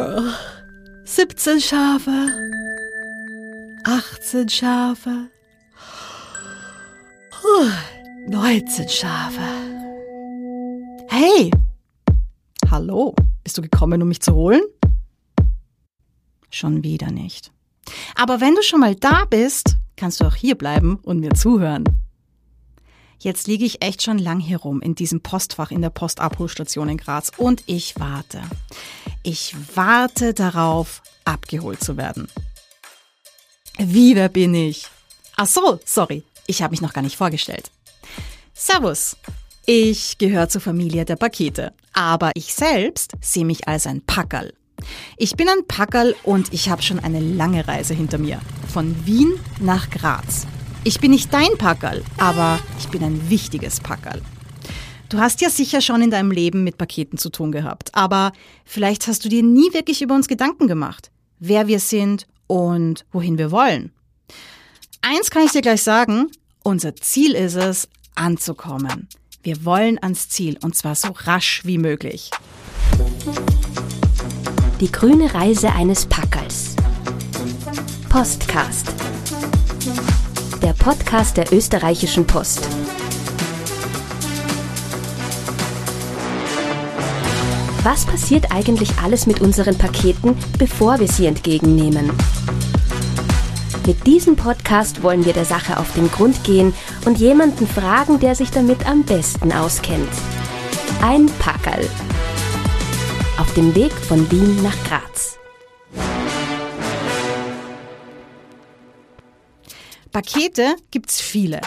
17 Schafe. 18 Schafe. 19 Schafe. Hey! Hallo, bist du gekommen, um mich zu holen? Schon wieder nicht. Aber wenn du schon mal da bist, kannst du auch hier bleiben und mir zuhören. Jetzt liege ich echt schon lang hier rum in diesem Postfach in der Postabholstation in Graz und ich warte. Ich warte darauf, abgeholt zu werden. Wie, wer bin ich? Ach so, sorry, ich habe mich noch gar nicht vorgestellt. Servus. Ich gehöre zur Familie der Pakete, aber ich selbst sehe mich als ein Packerl. Ich bin ein Packerl und ich habe schon eine lange Reise hinter mir. Von Wien nach Graz. Ich bin nicht dein Packerl, aber ich bin ein wichtiges Packerl. Du hast ja sicher schon in deinem Leben mit Paketen zu tun gehabt, aber vielleicht hast du dir nie wirklich über uns Gedanken gemacht, wer wir sind und wohin wir wollen. Eins kann ich dir gleich sagen, unser Ziel ist es, anzukommen. Wir wollen ans Ziel und zwar so rasch wie möglich. Die grüne Reise eines Packerls. Postcast. Der Podcast der österreichischen Post. Was passiert eigentlich alles mit unseren Paketen, bevor wir sie entgegennehmen? Mit diesem Podcast wollen wir der Sache auf den Grund gehen und jemanden fragen, der sich damit am besten auskennt. Ein Packerl. Auf dem Weg von Wien nach Graz. Pakete gibt's viele.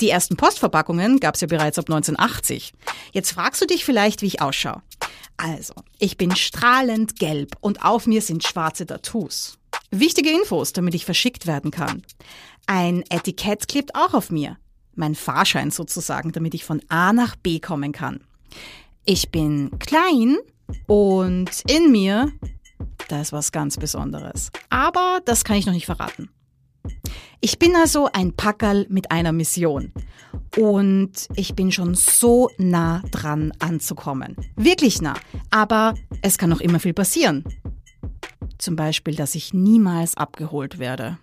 Die ersten Postverpackungen gab's ja bereits ab 1980. Jetzt fragst du dich vielleicht, wie ich ausschaue. Also, ich bin strahlend gelb und auf mir sind schwarze Tattoos. Wichtige Infos, damit ich verschickt werden kann. Ein Etikett klebt auch auf mir. Mein Fahrschein sozusagen, damit ich von A nach B kommen kann. Ich bin klein und in mir, da ist was ganz Besonderes. Aber das kann ich noch nicht verraten. Ich bin also ein Packerl mit einer Mission. Und ich bin schon so nah dran anzukommen. Wirklich nah. Aber es kann noch immer viel passieren. Zum Beispiel, dass ich niemals abgeholt werde.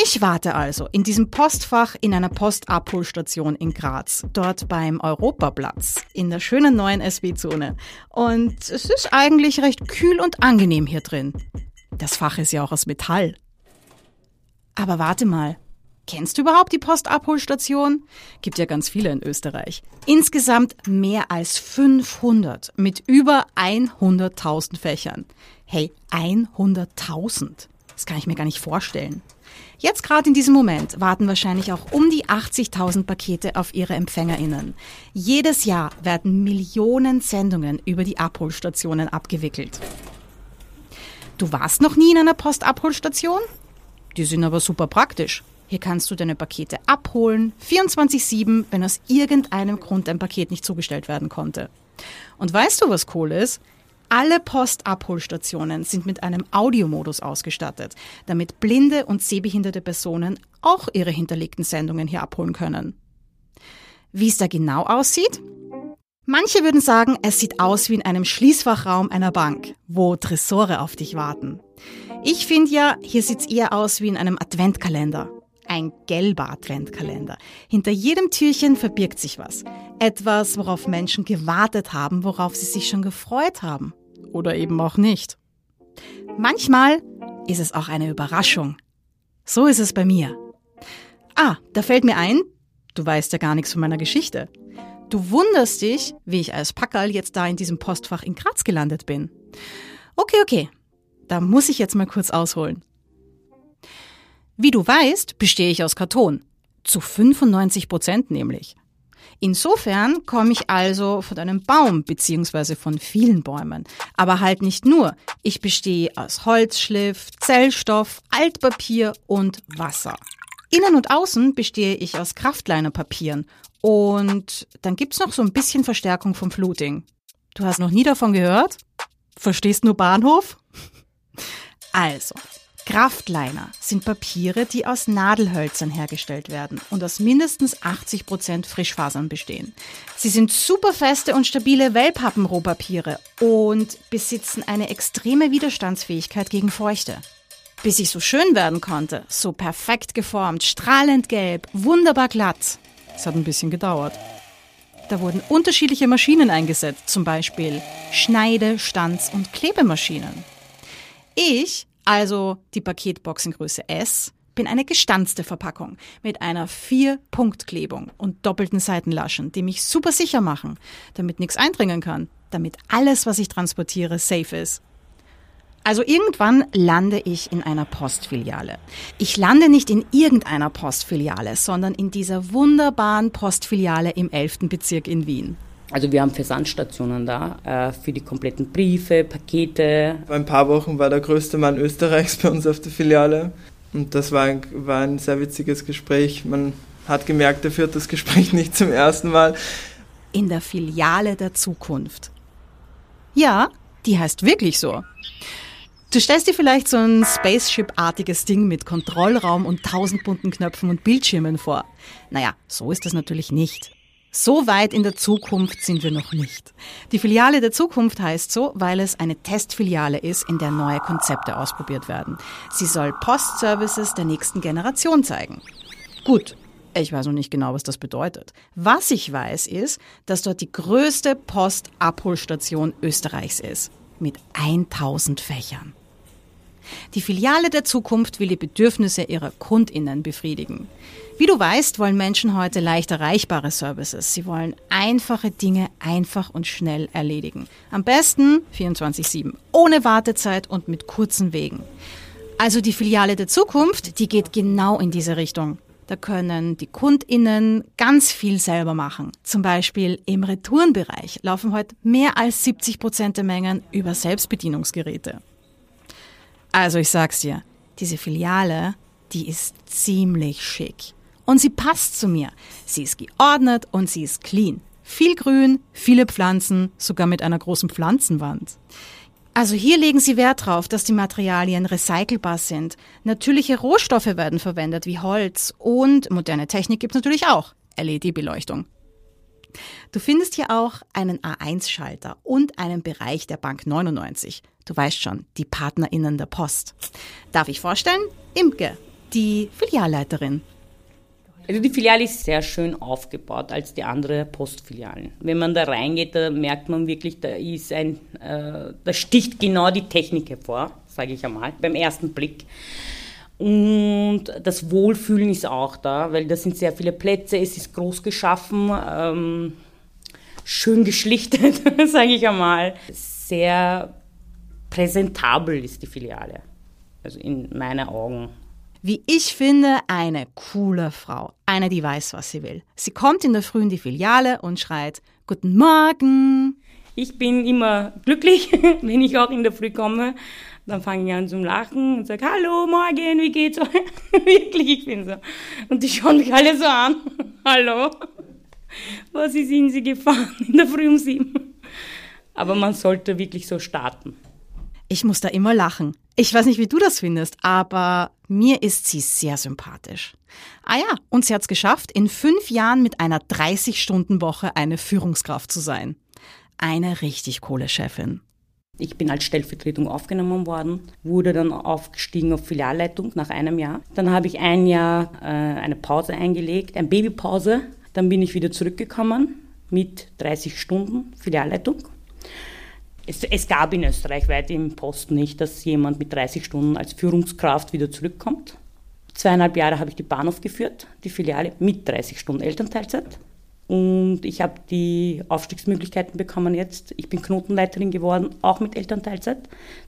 Ich warte also in diesem Postfach in einer Postabholstation in Graz, dort beim Europaplatz, in der schönen neuen SW-Zone. Und es ist eigentlich recht kühl und angenehm hier drin. Das Fach ist ja auch aus Metall. Aber warte mal, Kennst du überhaupt die Postabholstation? Gibt ja ganz viele in Österreich. Insgesamt mehr als 500 mit über 100.000 Fächern. Hey, 100.000. Das kann ich mir gar nicht vorstellen. Jetzt gerade in diesem Moment warten wahrscheinlich auch um die 80.000 Pakete auf ihre EmpfängerInnen. Jedes Jahr werden Millionen Sendungen über die Abholstationen abgewickelt. Du warst noch nie in einer Postabholstation? Die sind aber super praktisch. Hier kannst du deine Pakete abholen, 24-7, wenn aus irgendeinem Grund dein Paket nicht zugestellt werden konnte. Und weißt du, was cool ist? Alle Postabholstationen sind mit einem Audiomodus ausgestattet, damit blinde und sehbehinderte Personen auch ihre hinterlegten Sendungen hier abholen können. Wie es da genau aussieht? Manche würden sagen, es sieht aus wie in einem Schließfachraum einer Bank, wo Tresore auf dich warten. Ich finde ja, hier sieht's eher aus wie in einem Adventkalender. Ein gelber Adventkalender. Hinter jedem Türchen verbirgt sich was. Etwas, worauf Menschen gewartet haben, worauf sie sich schon gefreut haben. Oder eben auch nicht. Manchmal ist es auch eine Überraschung. So ist es bei mir. Ah, da fällt mir ein, du weißt ja gar nichts von meiner Geschichte. Du wunderst dich, wie ich als Packerl jetzt da in diesem Postfach in Graz gelandet bin. Okay, okay. Da muss ich jetzt mal kurz ausholen. Wie du weißt, bestehe ich aus Karton. Zu 95 Prozent nämlich. Insofern komme ich also von einem Baum beziehungsweise von vielen Bäumen. Aber halt nicht nur. Ich bestehe aus Holzschliff, Zellstoff, Altpapier und Wasser. Innen und außen bestehe ich aus Kraftlinerpapieren. Und dann gibt's noch so ein bisschen Verstärkung vom Fluting. Du hast noch nie davon gehört? Verstehst nur Bahnhof? Also, Kraftliner sind Papiere, die aus Nadelhölzern hergestellt werden und aus mindestens 80 Prozent Frischfasern bestehen. Sie sind superfeste und stabile Wellpappenrohpapiere und besitzen eine extreme Widerstandsfähigkeit gegen Feuchte. Bis ich so schön werden konnte, so perfekt geformt, strahlend gelb, wunderbar glatt. Es hat ein bisschen gedauert. Da wurden unterschiedliche Maschinen eingesetzt, zum Beispiel Schneide-, Stanz- und Klebemaschinen. Ich also die Paketboxengröße S, bin eine gestanzte Verpackung mit einer 4-Punkt-Klebung und doppelten Seitenlaschen, die mich super sicher machen, damit nichts eindringen kann, damit alles, was ich transportiere, safe ist. Also irgendwann lande ich in einer Postfiliale. Ich lande nicht in irgendeiner Postfiliale, sondern in dieser wunderbaren Postfiliale im 11. Bezirk in Wien. Also wir haben Versandstationen da äh, für die kompletten Briefe, Pakete. Vor ein paar Wochen war der größte Mann Österreichs bei uns auf der Filiale und das war ein, war ein sehr witziges Gespräch. Man hat gemerkt, er führt das Gespräch nicht zum ersten Mal. In der Filiale der Zukunft. Ja, die heißt wirklich so. Du stellst dir vielleicht so ein Spaceship-artiges Ding mit Kontrollraum und tausend bunten Knöpfen und Bildschirmen vor. Naja, so ist das natürlich nicht. So weit in der Zukunft sind wir noch nicht. Die Filiale der Zukunft heißt so, weil es eine Testfiliale ist, in der neue Konzepte ausprobiert werden. Sie soll Postservices der nächsten Generation zeigen. Gut, ich weiß noch nicht genau, was das bedeutet. Was ich weiß, ist, dass dort die größte Postabholstation Österreichs ist. Mit 1000 Fächern. Die Filiale der Zukunft will die Bedürfnisse ihrer KundInnen befriedigen. Wie du weißt, wollen Menschen heute leicht erreichbare Services. Sie wollen einfache Dinge einfach und schnell erledigen. Am besten 24-7, ohne Wartezeit und mit kurzen Wegen. Also die Filiale der Zukunft, die geht genau in diese Richtung. Da können die KundInnen ganz viel selber machen. Zum Beispiel im Retourenbereich laufen heute mehr als 70 Prozent der Mengen über Selbstbedienungsgeräte. Also ich sag's dir, diese Filiale, die ist ziemlich schick. Und sie passt zu mir. Sie ist geordnet und sie ist clean. Viel Grün, viele Pflanzen, sogar mit einer großen Pflanzenwand. Also hier legen sie Wert darauf, dass die Materialien recycelbar sind. Natürliche Rohstoffe werden verwendet wie Holz und moderne Technik gibt es natürlich auch. LED-Beleuchtung. Du findest hier auch einen A1-Schalter und einen Bereich der Bank 99. Du weißt schon, die PartnerInnen der Post. Darf ich vorstellen? Imke, die Filialleiterin. Also die Filiale ist sehr schön aufgebaut als die anderen Postfilialen. Wenn man da reingeht, da merkt man wirklich, da ist ein, äh, da sticht genau die Technik hervor, sage ich einmal, beim ersten Blick. Und das Wohlfühlen ist auch da, weil da sind sehr viele Plätze, es ist groß geschaffen, ähm, schön geschlichtet, sage ich einmal. Sehr präsentabel ist die Filiale, also in meinen Augen wie ich finde, eine coole Frau. Eine, die weiß, was sie will. Sie kommt in der Früh in die Filiale und schreit, Guten Morgen. Ich bin immer glücklich, wenn ich auch in der Früh komme. Dann fange ich an zum Lachen und sage, hallo, morgen, wie geht's euch? Wirklich, ich bin so. Und die schauen mich alle so an. hallo. Was ist in sie gefahren in der Früh um sieben? Aber man sollte wirklich so starten. Ich muss da immer lachen. Ich weiß nicht, wie du das findest, aber mir ist sie sehr sympathisch. Ah ja, und sie hat es geschafft, in fünf Jahren mit einer 30-Stunden-Woche eine Führungskraft zu sein. Eine richtig coole Chefin. Ich bin als Stellvertretung aufgenommen worden, wurde dann aufgestiegen auf Filialleitung nach einem Jahr. Dann habe ich ein Jahr äh, eine Pause eingelegt, eine Babypause. Dann bin ich wieder zurückgekommen mit 30 Stunden Filialleitung es, es, gab in Österreich weit im Posten nicht, dass jemand mit 30 Stunden als Führungskraft wieder zurückkommt. Zweieinhalb Jahre habe ich die Bahnhof geführt, die Filiale mit 30 Stunden Elternteilzeit. Und ich habe die Aufstiegsmöglichkeiten bekommen jetzt. Ich bin Knotenleiterin geworden, auch mit Elternteilzeit,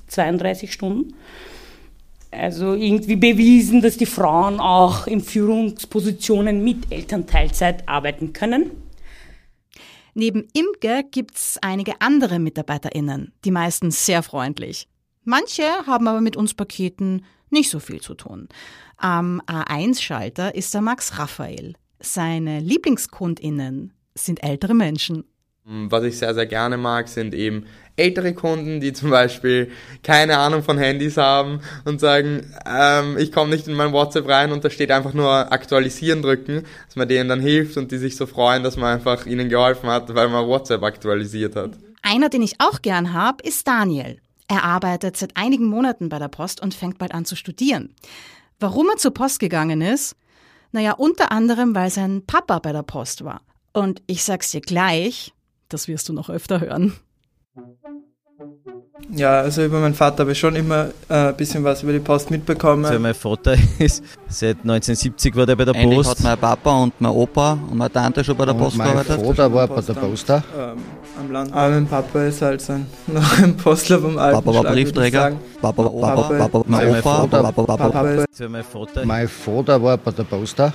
32 Stunden. Also irgendwie bewiesen, dass die Frauen auch in Führungspositionen mit Elternteilzeit arbeiten können. Neben Imke gibt's einige andere MitarbeiterInnen, die meistens sehr freundlich. Manche haben aber mit uns Paketen nicht so viel zu tun. Am A1-Schalter ist der Max Raphael. Seine LieblingskundInnen sind ältere Menschen. Was ich sehr, sehr gerne mag, sind eben ältere Kunden, die zum Beispiel keine Ahnung von Handys haben und sagen, ähm, ich komme nicht in mein WhatsApp rein und da steht einfach nur aktualisieren drücken, dass man denen dann hilft und die sich so freuen, dass man einfach ihnen geholfen hat, weil man WhatsApp aktualisiert hat. Einer, den ich auch gern habe, ist Daniel. Er arbeitet seit einigen Monaten bei der Post und fängt bald an zu studieren. Warum er zur Post gegangen ist? Naja, unter anderem, weil sein Papa bei der Post war. Und ich sag's dir gleich, das wirst du noch öfter hören. Ja, also über meinen Vater habe ich schon immer äh, ein bisschen was über die Post mitbekommen. Also mein Vater ist seit 1970 war der bei der Eigentlich Post. hat mein Papa und mein Opa und meine Tante schon bei der Und Post mein gearbeitet. Vater war bei der Post auch. Ähm, am Land. Aber mein Papa ist halt so ein, noch ein Postler vom alten Papa war Briefträger. Papa, Papa, Papa- Papa, mein mein Opa, Vater- Papa, Papa, Papa mein Vater. Mein Vater war bei der Post auch.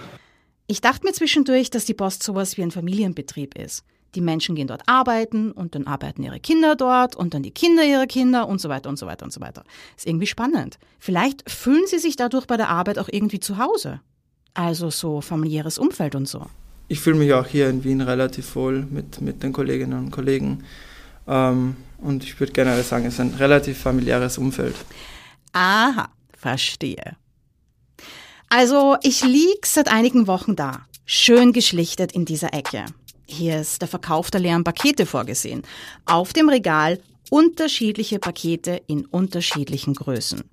Ich dachte mir zwischendurch, dass die Post sowas wie ein Familienbetrieb ist. Die Menschen gehen dort arbeiten und dann arbeiten ihre Kinder dort und dann die Kinder ihrer Kinder und so weiter und so weiter und so weiter. Ist irgendwie spannend. Vielleicht fühlen sie sich dadurch bei der Arbeit auch irgendwie zu Hause. Also so familiäres Umfeld und so. Ich fühle mich auch hier in Wien relativ wohl mit, mit den Kolleginnen und Kollegen. Ähm, und ich würde generell sagen, es ist ein relativ familiäres Umfeld. Aha, verstehe. Also, ich lieg seit einigen Wochen da, schön geschlichtet in dieser Ecke. Hier ist der Verkauf der leeren Pakete vorgesehen. Auf dem Regal unterschiedliche Pakete in unterschiedlichen Größen.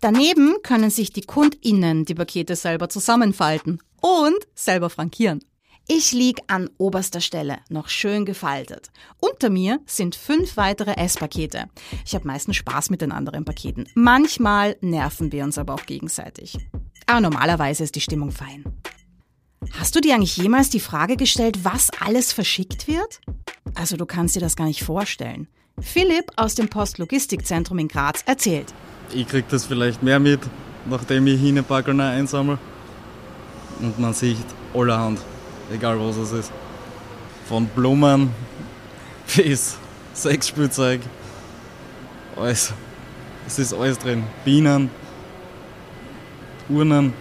Daneben können sich die KundInnen die Pakete selber zusammenfalten und selber frankieren. Ich lieg an oberster Stelle, noch schön gefaltet. Unter mir sind fünf weitere Esspakete. Ich habe meistens Spaß mit den anderen Paketen. Manchmal nerven wir uns aber auch gegenseitig. Aber normalerweise ist die Stimmung fein. Hast du dir eigentlich jemals die Frage gestellt, was alles verschickt wird? Also du kannst dir das gar nicht vorstellen. Philipp aus dem Postlogistikzentrum in Graz erzählt. Ich krieg das vielleicht mehr mit, nachdem ich Hinepackeln einsammle. Und man sieht allerhand, egal was es ist. Von Blumen bis Sexspielzeug. Alles. Es ist alles drin. Bienen, Urnen,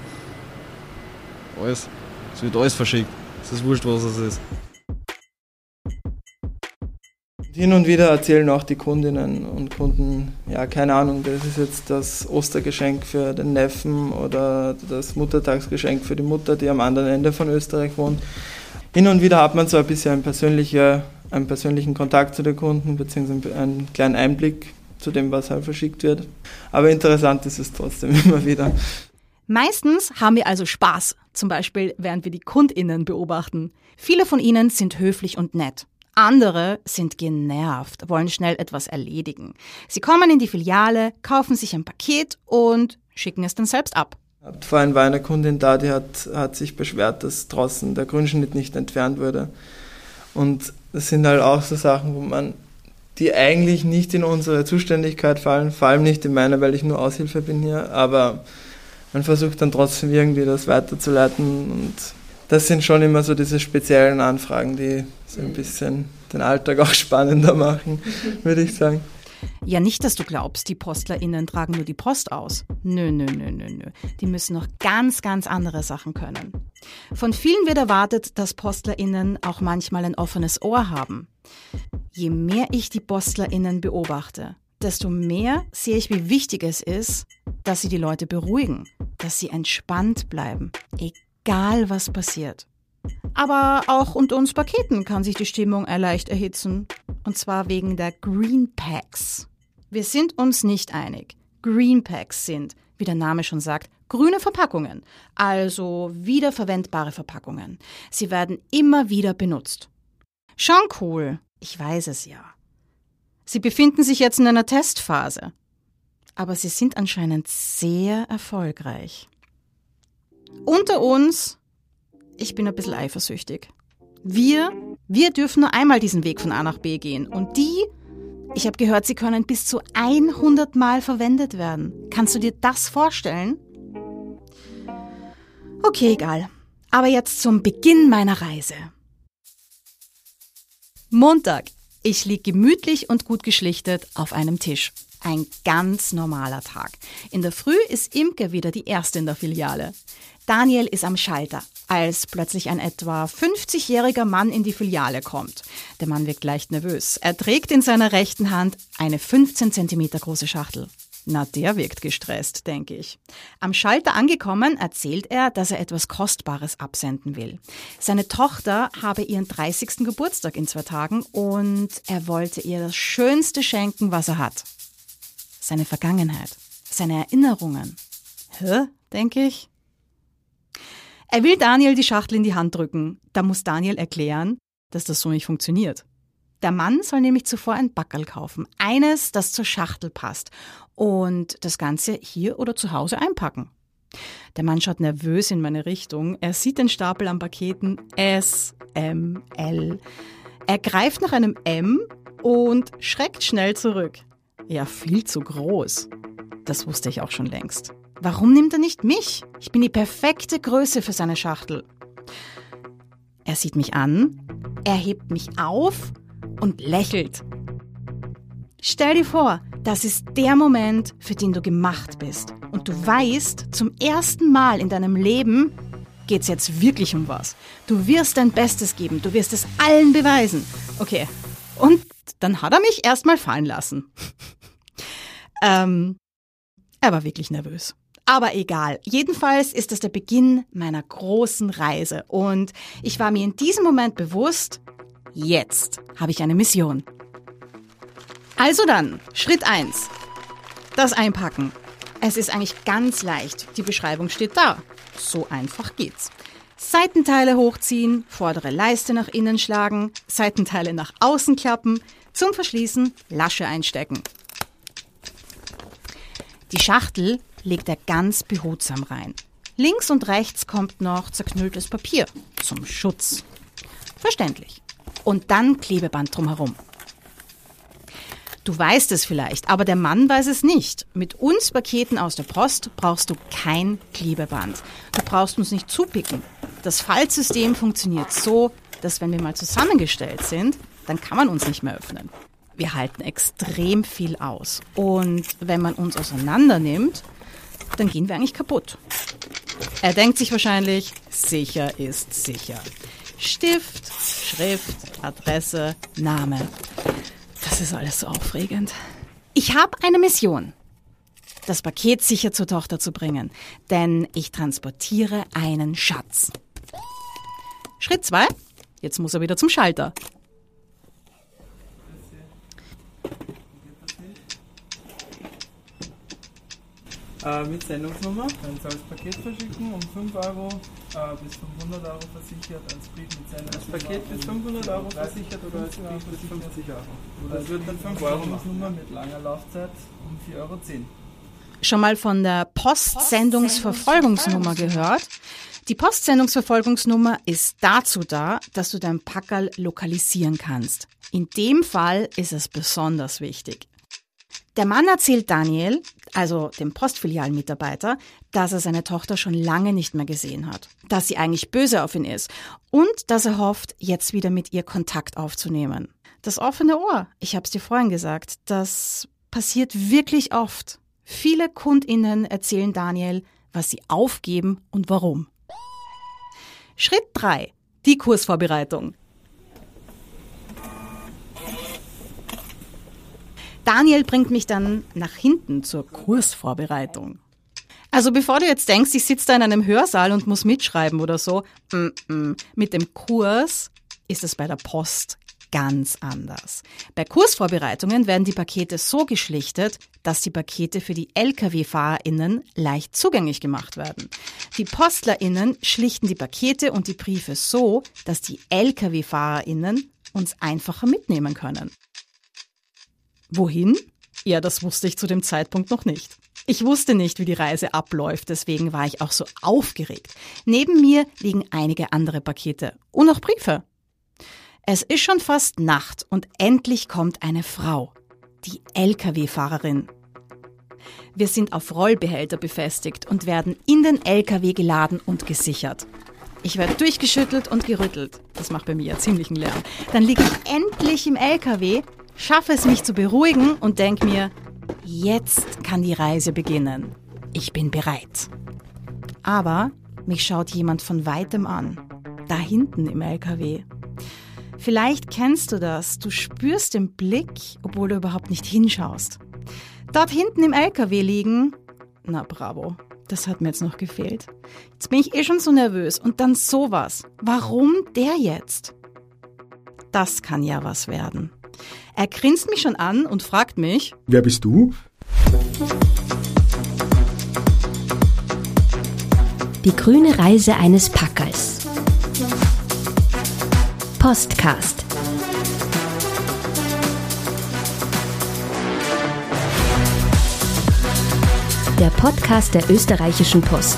alles. Es wird alles verschickt. Es ist wurscht, was es ist. Hin und wieder erzählen auch die Kundinnen und Kunden, ja, keine Ahnung, das ist jetzt das Ostergeschenk für den Neffen oder das Muttertagsgeschenk für die Mutter, die am anderen Ende von Österreich wohnt. Hin und wieder hat man so ein bisschen einen, persönliche, einen persönlichen Kontakt zu den Kunden, beziehungsweise einen kleinen Einblick zu dem, was halt verschickt wird. Aber interessant ist es trotzdem immer wieder. Meistens haben wir also Spaß, zum Beispiel während wir die KundInnen beobachten. Viele von ihnen sind höflich und nett. Andere sind genervt, wollen schnell etwas erledigen. Sie kommen in die Filiale, kaufen sich ein Paket und schicken es dann selbst ab. Vorhin war eine Kundin da, die hat, hat sich beschwert, dass draußen der Grünschnitt nicht entfernt wurde. Und das sind halt auch so Sachen, wo man, die eigentlich nicht in unsere Zuständigkeit fallen, vor allem nicht in meine, weil ich nur Aushilfe bin hier, aber man versucht dann trotzdem irgendwie das weiterzuleiten und das sind schon immer so diese speziellen Anfragen, die so ein bisschen den Alltag auch spannender machen, würde ich sagen. Ja, nicht, dass du glaubst, die PostlerInnen tragen nur die Post aus. Nö, nö, nö, nö, nö. Die müssen noch ganz, ganz andere Sachen können. Von vielen wird erwartet, dass PostlerInnen auch manchmal ein offenes Ohr haben. Je mehr ich die PostlerInnen beobachte, desto mehr sehe ich, wie wichtig es ist, dass sie die Leute beruhigen, dass sie entspannt bleiben, egal was passiert. Aber auch unter uns Paketen kann sich die Stimmung leicht erhitzen. Und zwar wegen der Green Packs. Wir sind uns nicht einig. Green Packs sind, wie der Name schon sagt, grüne Verpackungen, also wiederverwendbare Verpackungen. Sie werden immer wieder benutzt. Schon cool, ich weiß es ja. Sie befinden sich jetzt in einer Testphase. Aber sie sind anscheinend sehr erfolgreich. Unter uns ich bin ein bisschen eifersüchtig. Wir, wir dürfen nur einmal diesen Weg von A nach B gehen. Und die, ich habe gehört, sie können bis zu 100 Mal verwendet werden. Kannst du dir das vorstellen? Okay, egal. Aber jetzt zum Beginn meiner Reise. Montag. Ich lieg gemütlich und gut geschlichtet auf einem Tisch. Ein ganz normaler Tag. In der Früh ist Imke wieder die Erste in der Filiale. Daniel ist am Schalter, als plötzlich ein etwa 50-jähriger Mann in die Filiale kommt. Der Mann wirkt leicht nervös. Er trägt in seiner rechten Hand eine 15 cm große Schachtel. Na, der wirkt gestresst, denke ich. Am Schalter angekommen, erzählt er, dass er etwas Kostbares absenden will. Seine Tochter habe ihren 30. Geburtstag in zwei Tagen und er wollte ihr das Schönste schenken, was er hat. Seine Vergangenheit, seine Erinnerungen. Hä? denke ich. Er will Daniel die Schachtel in die Hand drücken. Da muss Daniel erklären, dass das so nicht funktioniert. Der Mann soll nämlich zuvor ein Backerl kaufen. Eines, das zur Schachtel passt. Und das Ganze hier oder zu Hause einpacken. Der Mann schaut nervös in meine Richtung. Er sieht den Stapel an Paketen S, M, L. Er greift nach einem M und schreckt schnell zurück. Ja, viel zu groß. Das wusste ich auch schon längst. Warum nimmt er nicht mich? Ich bin die perfekte Größe für seine Schachtel. Er sieht mich an, er hebt mich auf und lächelt. Stell dir vor, das ist der Moment, für den du gemacht bist. Und du weißt, zum ersten Mal in deinem Leben geht's jetzt wirklich um was. Du wirst dein Bestes geben, du wirst es allen beweisen. Okay, und dann hat er mich erstmal fallen lassen. ähm, er war wirklich nervös. Aber egal. Jedenfalls ist es der Beginn meiner großen Reise. Und ich war mir in diesem Moment bewusst, jetzt habe ich eine Mission. Also dann, Schritt 1. Das Einpacken. Es ist eigentlich ganz leicht. Die Beschreibung steht da. So einfach geht's. Seitenteile hochziehen, vordere Leiste nach innen schlagen, Seitenteile nach außen klappen, zum Verschließen Lasche einstecken. Die Schachtel legt er ganz behutsam rein. Links und rechts kommt noch zerknülltes Papier zum Schutz. Verständlich. Und dann Klebeband drumherum. Du weißt es vielleicht, aber der Mann weiß es nicht. Mit uns Paketen aus der Post brauchst du kein Klebeband. Du brauchst uns nicht zupicken. Das Faltsystem funktioniert so, dass wenn wir mal zusammengestellt sind, dann kann man uns nicht mehr öffnen. Wir halten extrem viel aus. Und wenn man uns auseinander nimmt, dann gehen wir eigentlich kaputt. Er denkt sich wahrscheinlich, sicher ist sicher. Stift, Schrift, Adresse, Name. Das ist alles so aufregend. Ich habe eine Mission. Das Paket sicher zur Tochter zu bringen, denn ich transportiere einen Schatz. Schritt zwei. Jetzt muss er wieder zum Schalter. Äh, mit Sendungsnummer. Als Paket verschicken, um 5 Euro äh, bis 500 Euro versichert, als Brief mit Sendungsnummer. Als Paket bis 500 Euro versichert oder als Brief bis 50 Euro. Oder es wird dann 5 Euro Nummer mit langer Laufzeit um 4,10 Euro. Schon mal von der Postsendungsverfolgungsnummer gehört? Die Postsendungsverfolgungsnummer ist dazu da, dass du dein Packerl lokalisieren kannst. In dem Fall ist es besonders wichtig. Der Mann erzählt Daniel, also dem Postfilialmitarbeiter, dass er seine Tochter schon lange nicht mehr gesehen hat, dass sie eigentlich böse auf ihn ist und dass er hofft, jetzt wieder mit ihr Kontakt aufzunehmen. Das offene Ohr, ich habe es dir vorhin gesagt, das passiert wirklich oft. Viele Kundinnen erzählen Daniel, was sie aufgeben und warum. Schritt 3. Die Kursvorbereitung. Daniel bringt mich dann nach hinten zur Kursvorbereitung. Also bevor du jetzt denkst, ich sitze da in einem Hörsaal und muss mitschreiben oder so, mm -mm. mit dem Kurs ist es bei der Post ganz anders. Bei Kursvorbereitungen werden die Pakete so geschlichtet, dass die Pakete für die Lkw-FahrerInnen leicht zugänglich gemacht werden. Die PostlerInnen schlichten die Pakete und die Briefe so, dass die Lkw-FahrerInnen uns einfacher mitnehmen können. Wohin? Ja, das wusste ich zu dem Zeitpunkt noch nicht. Ich wusste nicht, wie die Reise abläuft, deswegen war ich auch so aufgeregt. Neben mir liegen einige andere Pakete und auch Briefe. Es ist schon fast Nacht und endlich kommt eine Frau, die Lkw-Fahrerin. Wir sind auf Rollbehälter befestigt und werden in den Lkw geladen und gesichert. Ich werde durchgeschüttelt und gerüttelt. Das macht bei mir ja ziemlichen Lärm. Dann liege ich endlich im LKW schaffe es, mich zu beruhigen und denke mir, jetzt kann die Reise beginnen. Ich bin bereit. Aber Mich schaut jemand von weitem an. Da hinten im LKW. Vielleicht kennst du das. Du spürst den Blick, obwohl du überhaupt nicht hinschaust. Dort hinten im LKW liegen. Na bravo. Das hat mir jetzt noch gefehlt. Jetzt bin ich eh schon so nervös. Und dann sowas. Warum der jetzt? Das kann ja was werden. Er grinst mich schon an und fragt mich, Wer bist du? Die grüne Reise eines Packers. Postcast. Der Podcast der österreichischen Post.